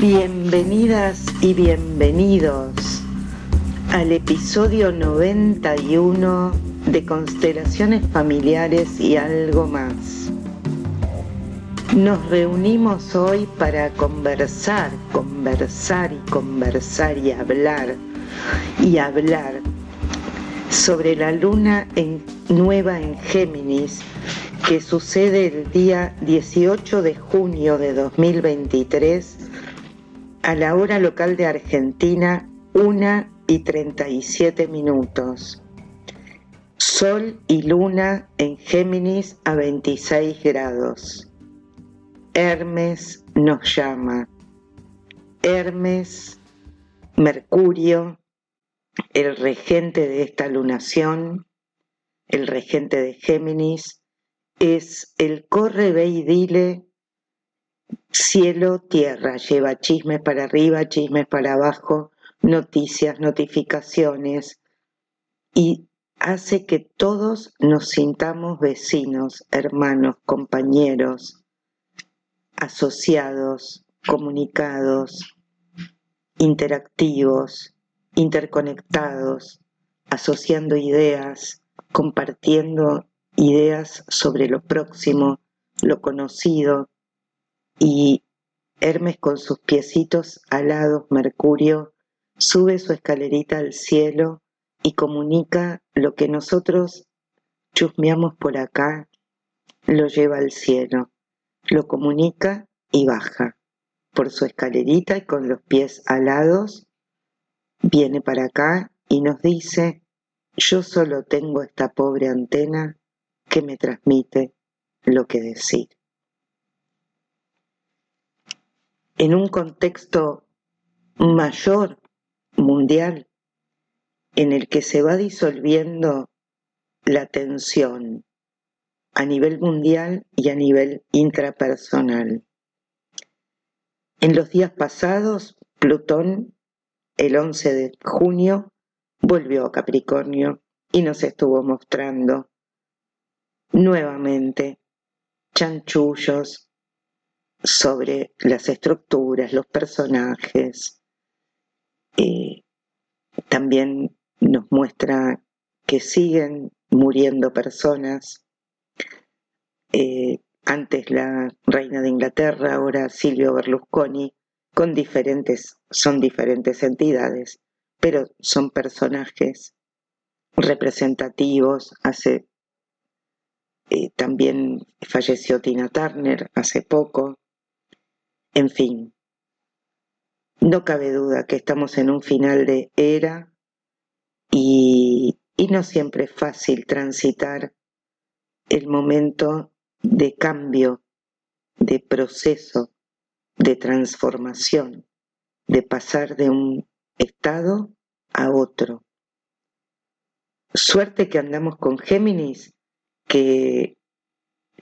Bienvenidas y bienvenidos al episodio 91 de Constelaciones Familiares y algo más. Nos reunimos hoy para conversar, conversar y conversar y hablar y hablar sobre la luna nueva en Géminis que sucede el día 18 de junio de 2023 a la hora local de Argentina, 1 y 37 minutos. Sol y luna en Géminis a 26 grados. Hermes nos llama. Hermes, Mercurio, el regente de esta lunación, el regente de Géminis, es el corre, ve y dile cielo, tierra, lleva chismes para arriba, chismes para abajo, noticias, notificaciones y hace que todos nos sintamos vecinos, hermanos, compañeros, asociados, comunicados, interactivos, interconectados, asociando ideas, compartiendo ideas sobre lo próximo, lo conocido, y Hermes con sus piecitos alados, Mercurio, sube su escalerita al cielo y comunica lo que nosotros chusmeamos por acá, lo lleva al cielo, lo comunica y baja por su escalerita y con los pies alados, viene para acá y nos dice, yo solo tengo esta pobre antena que me transmite lo que decir. en un contexto mayor, mundial, en el que se va disolviendo la tensión a nivel mundial y a nivel intrapersonal. En los días pasados, Plutón, el 11 de junio, volvió a Capricornio y nos estuvo mostrando nuevamente chanchullos, sobre las estructuras, los personajes. Eh, también nos muestra que siguen muriendo personas. Eh, antes la reina de Inglaterra, ahora Silvio Berlusconi, con diferentes, son diferentes entidades, pero son personajes representativos. Hace eh, también falleció Tina Turner hace poco. En fin, no cabe duda que estamos en un final de era y, no siempre es fácil transitar el momento de cambio, de proceso, de transformación, de pasar de un estado a otro. Suerte que andamos con Géminis, que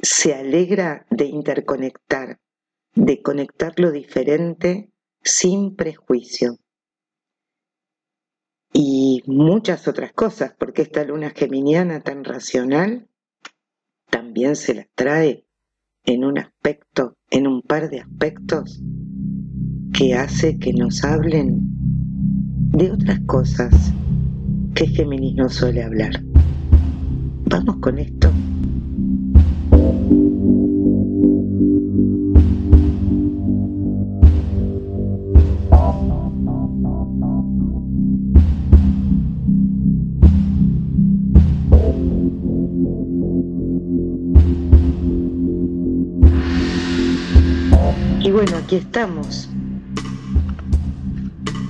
se alegra de interconectar, de conectar lo diferente sin prejuicio. Y muchas otras cosas, porque esta luna geminiana tan racional se la trae en un aspecto, en un par de aspectos que hace que nos hablen de otras cosas que Géminis no suele hablar. Vamos con esto. Bueno, aquí estamos.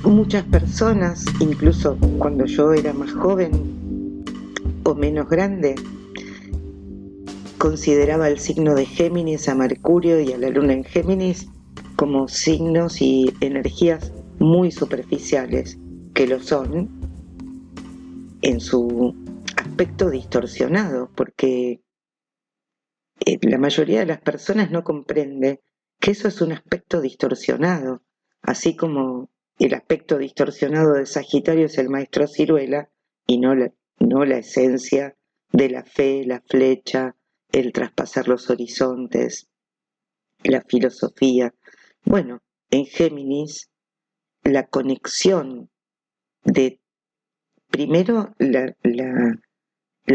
Muchas personas, incluso cuando yo era más joven o menos grande, consideraba el signo de Géminis a Mercurio y a la Luna en Géminis como signos y energías muy superficiales, que lo son en su aspecto distorsionado, porque eh, la mayoría de las personas no comprende que eso es un aspecto distorsionado, así como el aspecto distorsionado de Sagitario es el maestro ciruela y no la, esencia de la fe, la flecha, el traspasar los horizontes, la filosofía. Bueno, en Géminis, la conexión de, primero, la,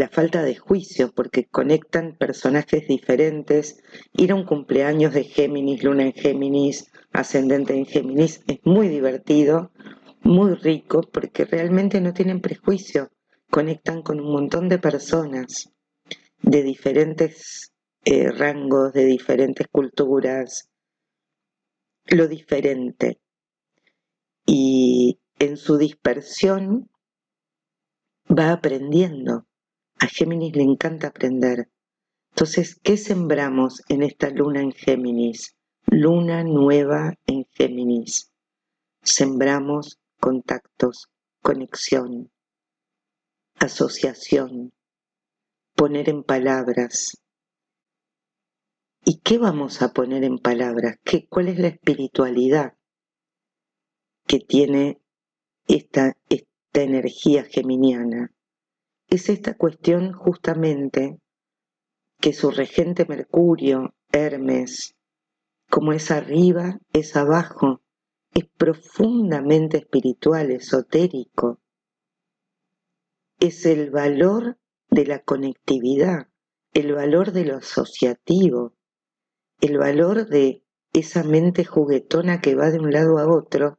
falta de juicio, porque conectan personajes diferentes. Ir a un cumpleaños de Géminis, luna en Géminis, ascendente en Géminis, es muy divertido, muy rico, porque realmente no tienen prejuicio, conectan con un montón de personas de diferentes eh, rangos, de diferentes culturas, lo diferente. Y en su dispersión va aprendiendo. A Géminis le encanta aprender. Entonces, ¿qué sembramos en esta luna en Géminis? Luna nueva en Géminis. Sembramos contactos, conexión, asociación, poner en palabras. ¿Y qué vamos a poner en palabras? ¿Qué, ¿Cuál es la espiritualidad que tiene esta, esta energía geminiana? Es esta cuestión justamente que su regente Mercurio, Hermes, como es arriba, es abajo, es profundamente espiritual, esotérico. Es el valor de la conectividad, el valor de lo asociativo, el valor de esa mente juguetona que va de un lado a otro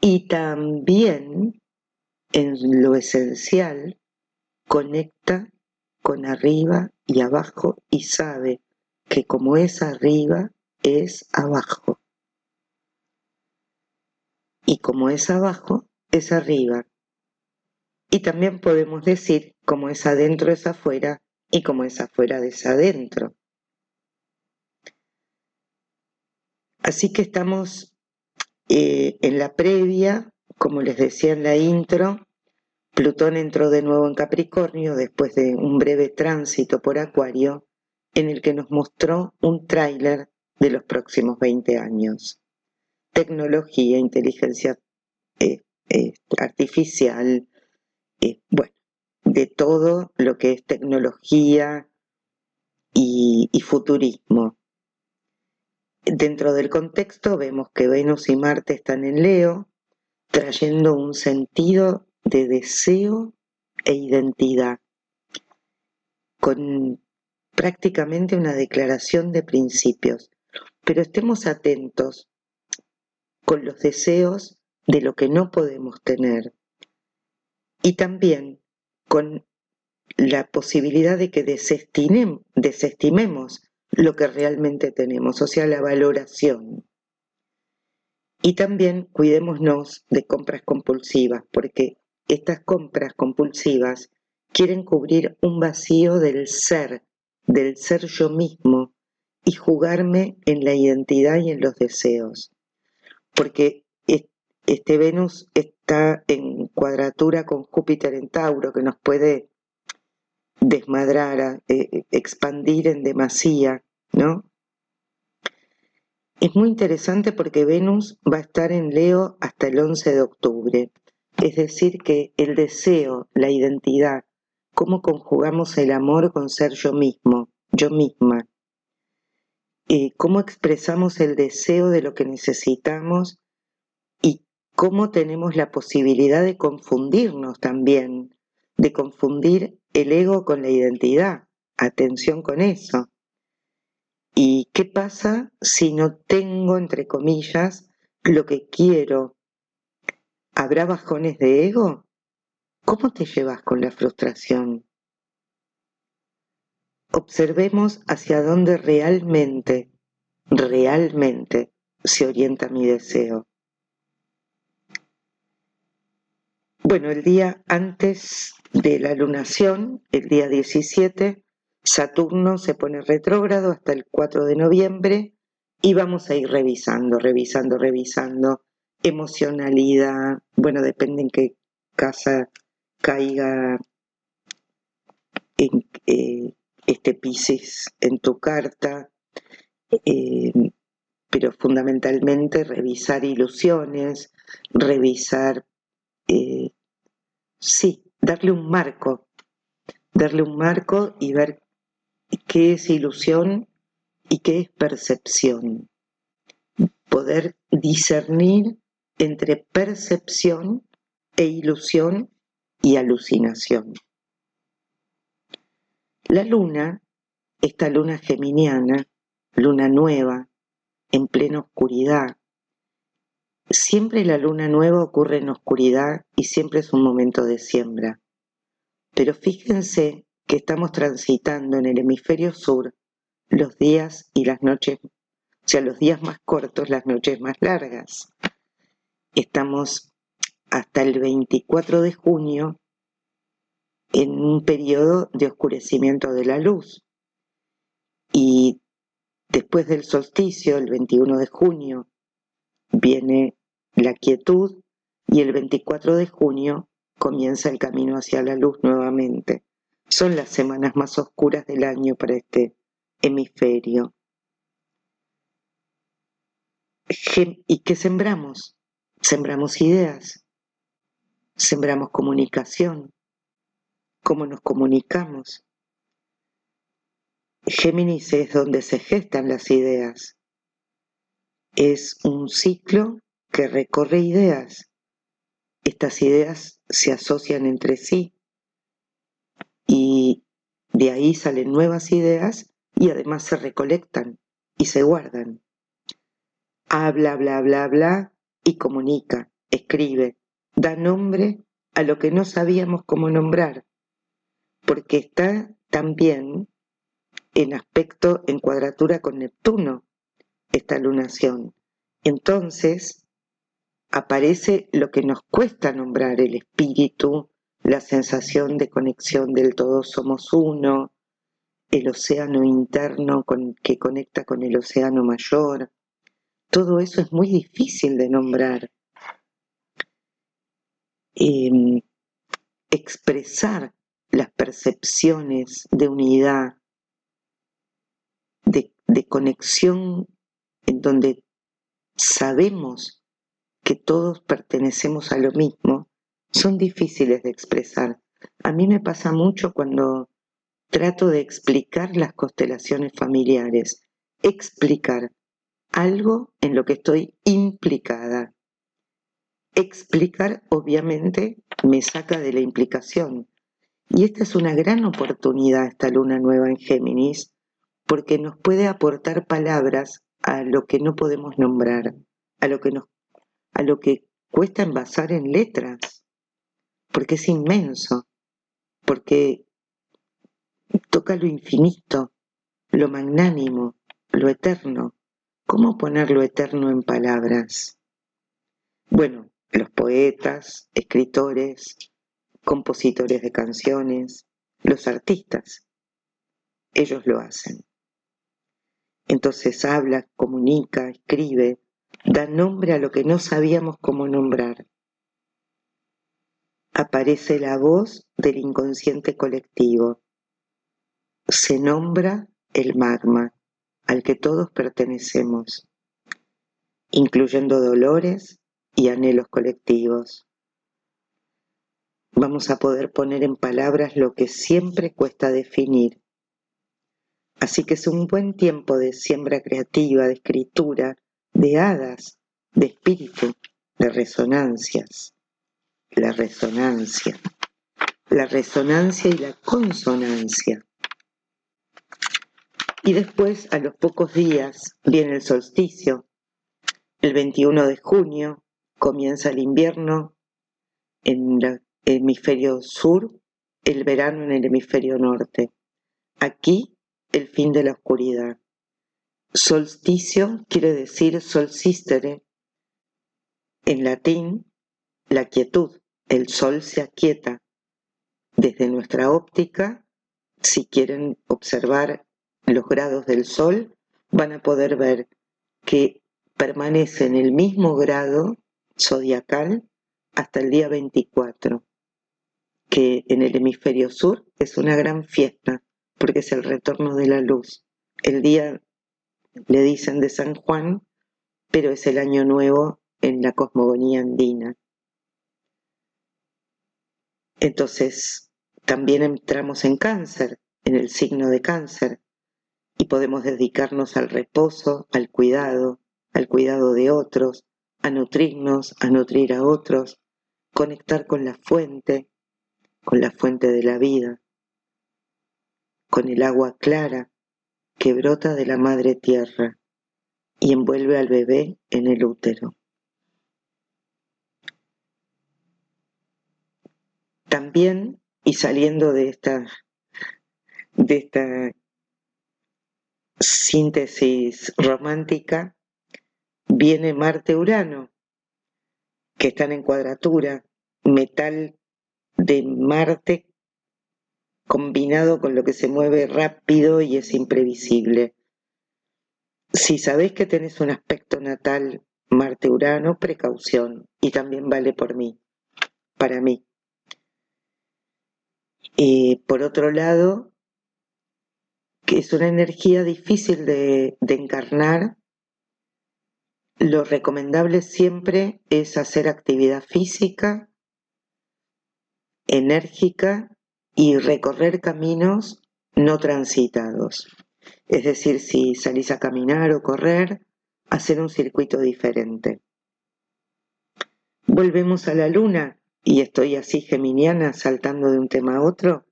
y también en lo esencial conecta con arriba y abajo y sabe que como es arriba es abajo y como es abajo es arriba y también podemos decir como es adentro es afuera y como es afuera es adentro. Así que estamos eh, en la previa, como les decía en la intro, Plutón entró de nuevo en Capricornio después de un breve tránsito por Acuario, en el que nos mostró un tráiler de los próximos 20 años. Tecnología, inteligencia eh, eh, artificial, bueno, de todo lo que es tecnología y, futurismo. Dentro del contexto vemos que Venus y Marte están en Leo, trayendo un sentido de deseo e identidad, con prácticamente una declaración de principios. Pero estemos atentos con los deseos de lo que no podemos tener, y también con la posibilidad de que desestimemos lo que realmente tenemos, o sea, la valoración. Y también cuidémonos de compras compulsivas, porque estas compras compulsivas quieren cubrir un vacío del ser, del ser yo mismo, y jugarme en la identidad y en los deseos. Porque este Venus está en cuadratura con Júpiter en Tauro, que nos puede desmadrar, eh, expandir en demasía, ¿no? Es muy interesante porque Venus va a estar en Leo hasta el 11 de octubre. Es decir, que el deseo, la identidad, cómo conjugamos el amor con ser yo mismo, yo misma, eh, cómo expresamos el deseo de lo que necesitamos cómo tenemos la posibilidad de confundirnos también, de confundir el ego con la identidad. Atención con eso. ¿Y qué pasa si no tengo, entre comillas, lo que quiero? ¿Habrá bajones de ego? ¿Cómo te llevas con la frustración? Observemos hacia dónde realmente, realmente se orienta mi deseo. Bueno, el día antes de la lunación, el día 17, Saturno se pone retrógrado hasta el 4 de noviembre y vamos a ir revisando, revisando, revisando emocionalidad, bueno, depende en qué casa caiga, en, eh, este Pisces en tu carta, eh, pero fundamentalmente revisar ilusiones, revisar, eh, sí, darle un marco, darle un marco y ver qué es ilusión y qué es percepción. Poder discernir entre percepción e ilusión y alucinación. La luna, esta luna geminiana, luna nueva, en plena oscuridad, siempre la luna nueva ocurre en oscuridad y siempre es un momento de siembra. Pero fíjense que estamos transitando en el hemisferio sur los días y las noches, o sea, los días más cortos, las noches más largas. Estamos hasta el 24 de junio en un periodo de oscurecimiento de la luz. Y después del solsticio, el 21 de junio, viene la quietud y el 24 de junio comienza el camino hacia la luz nuevamente. Son las semanas más oscuras del año para este hemisferio. ¿Y qué sembramos? Sembramos ideas, sembramos comunicación, cómo nos comunicamos. Géminis es donde se gestan las ideas. Es un ciclo que recorre ideas. Estas ideas se asocian entre sí y de ahí salen nuevas ideas y además se recolectan y se guardan. Habla, bla, bla, bla comunica, escribe, da nombre a lo que no sabíamos cómo nombrar, porque está también en aspecto, en cuadratura con Neptuno, esta lunación. Entonces, aparece lo que nos cuesta nombrar, el espíritu, la sensación de conexión del todo somos uno, el océano interno que conecta con el océano mayor. Todo eso es muy difícil de nombrar. Em, expresar las percepciones de unidad, de conexión en donde sabemos que todos pertenecemos a lo mismo, son difíciles de expresar. A mí me pasa mucho cuando trato de explicar las constelaciones familiares, explicar algo en lo que estoy implicada. Explicar obviamente me saca de la implicación, y esta es una gran oportunidad, esta luna nueva en Géminis, porque nos puede aportar palabras a lo que no podemos nombrar, a lo que, nos, a lo que cuesta envasar en letras, porque es inmenso, porque toca lo infinito, lo magnánimo, lo eterno. ¿Cómo poner lo eterno en palabras? Bueno, los poetas, escritores, compositores de canciones, los artistas. Ellos lo hacen. Entonces habla, comunica, escribe, da nombre a lo que no sabíamos cómo nombrar. Aparece la voz del inconsciente colectivo. Se nombra el magma al que todos pertenecemos, incluyendo dolores y anhelos colectivos vamos a poder poner en palabras lo que siempre cuesta definir. Así que es un buen tiempo de siembra creativa, de escritura, de hadas, de espíritu, de resonancias. La resonancia, la resonancia y la consonancia. Y después, a los pocos días, viene el solsticio. El 21 de junio comienza el invierno en la hemisferio sur, el verano en el hemisferio norte. Aquí, el fin de la oscuridad. Solsticio quiere decir solsistere. En latín, la quietud. El sol se aquieta. Desde nuestra óptica, si quieren observar los grados del sol, van a poder ver que permanece en el mismo grado zodiacal hasta el día 24 que en el hemisferio sur es una gran fiesta, porque es el retorno de la luz. El día le dicen de San Juan, pero es el año nuevo en la cosmogonía andina. Entonces, también entramos en cáncer, en el signo de cáncer, y podemos dedicarnos al reposo, al cuidado, al cuidado de otros, a nutrirnos, a nutrir a otros, conectar con la fuente, con la fuente de la vida, con el agua clara que brota de la madre tierra y envuelve al bebé en el útero. También, y saliendo de esta, de esta síntesis romántica, viene Marte-Urano, que están en cuadratura, metal de Marte combinado con lo que se mueve rápido y es imprevisible. Si sabés que tenés un aspecto natal Marte-Urano, precaución, y también vale por mí, para mí. Y por otro lado, que es una energía difícil de, de encarnar, lo recomendable siempre es hacer actividad física, enérgica y recorrer caminos no transitados. Es decir, si salís a caminar o correr, hacer un circuito diferente. Volvemos a la luna y estoy así geminiana saltando de un tema a otro.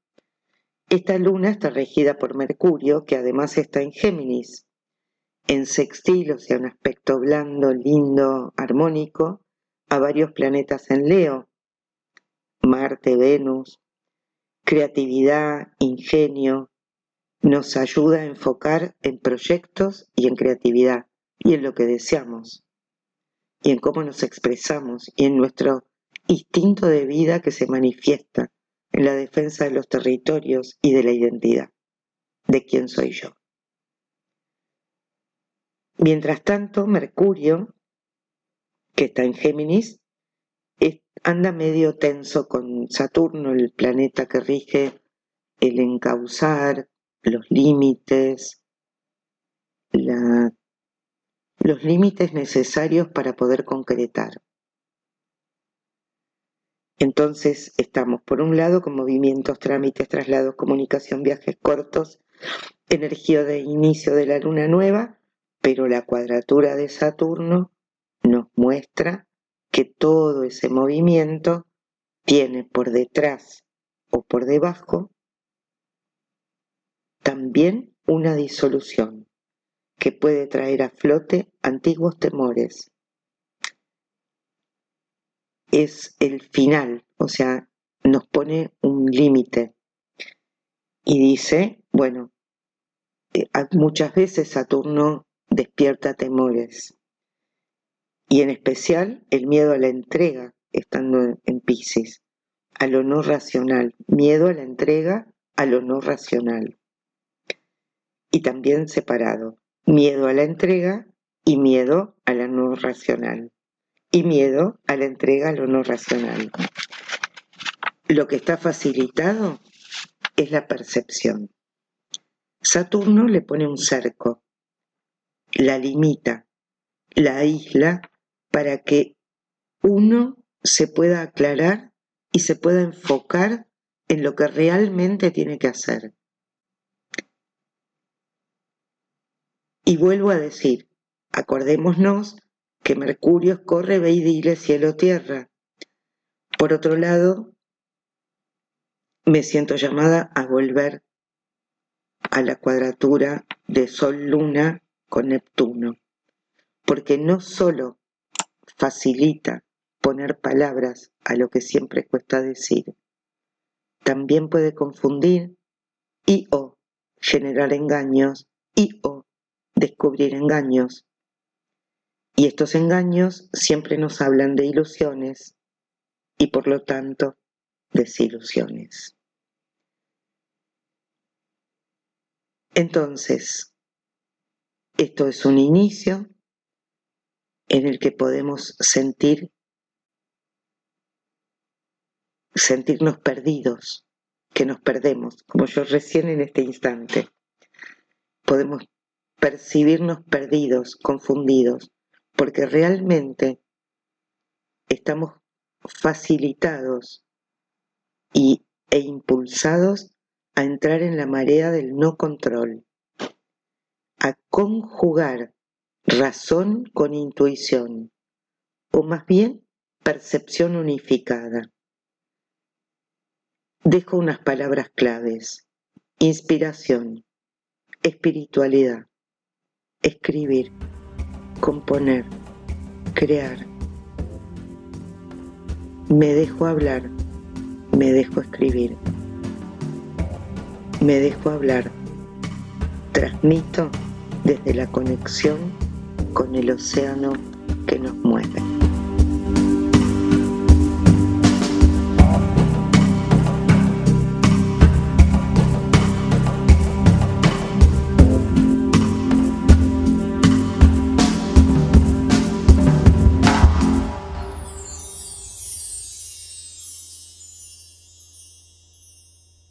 Esta luna está regida por Mercurio, que además está en Géminis, en sextil, o sea, un aspecto blando, lindo, armónico, a varios planetas en Leo, Marte, Venus, creatividad, ingenio, nos ayuda a enfocar en proyectos y en creatividad y en lo que deseamos y en cómo nos expresamos y en nuestro instinto de vida que se manifiesta en la defensa de los territorios y de la identidad, de quién soy yo. Mientras tanto, Mercurio, que está en Géminis, anda medio tenso con Saturno, el planeta que rige el encauzar, los límites, los límites necesarios para poder concretar. Entonces estamos, por un lado, con movimientos, trámites, traslados, comunicación, viajes cortos, energía de inicio de la luna nueva, pero la cuadratura de Saturno nos muestra que todo ese movimiento tiene por detrás o por debajo también una disolución que puede traer a flote antiguos temores. Es el final, o sea, nos pone un límite y dice, bueno, eh, muchas veces Saturno despierta temores. Y en especial el miedo a la entrega, estando en Pisces, a lo no racional, miedo a la entrega a lo no racional. Y también separado, miedo a la entrega y miedo a la no racional. Y miedo a la entrega a lo no racional. Lo que está facilitado es la percepción. Saturno le pone un cerco, la limita, la isla para que uno se pueda aclarar y se pueda enfocar en lo que realmente tiene que hacer. Y vuelvo a decir, acordémonos que Mercurio corre, ve y dile cielo-tierra. Por otro lado, me siento llamada a volver a la cuadratura de Sol-Luna con Neptuno, porque no solo facilita poner palabras a lo que siempre cuesta decir, también puede confundir y o generar engaños y o descubrir engaños. Y estos engaños siempre nos hablan de ilusiones y por lo tanto desilusiones. Entonces, esto es un inicio en el que podemos sentir, sentirnos perdidos, que nos perdemos, como yo recién en este instante. Podemos percibirnos perdidos, confundidos, porque realmente estamos facilitados y, e impulsados a entrar en la marea del no control, a conjugar razón con intuición, o más bien percepción unificada. Dejo unas palabras claves. Inspiración, espiritualidad, escribir, componer, crear. Me dejo hablar, me dejo escribir. Me dejo hablar. Transmito desde la conexión con el océano que nos mueve.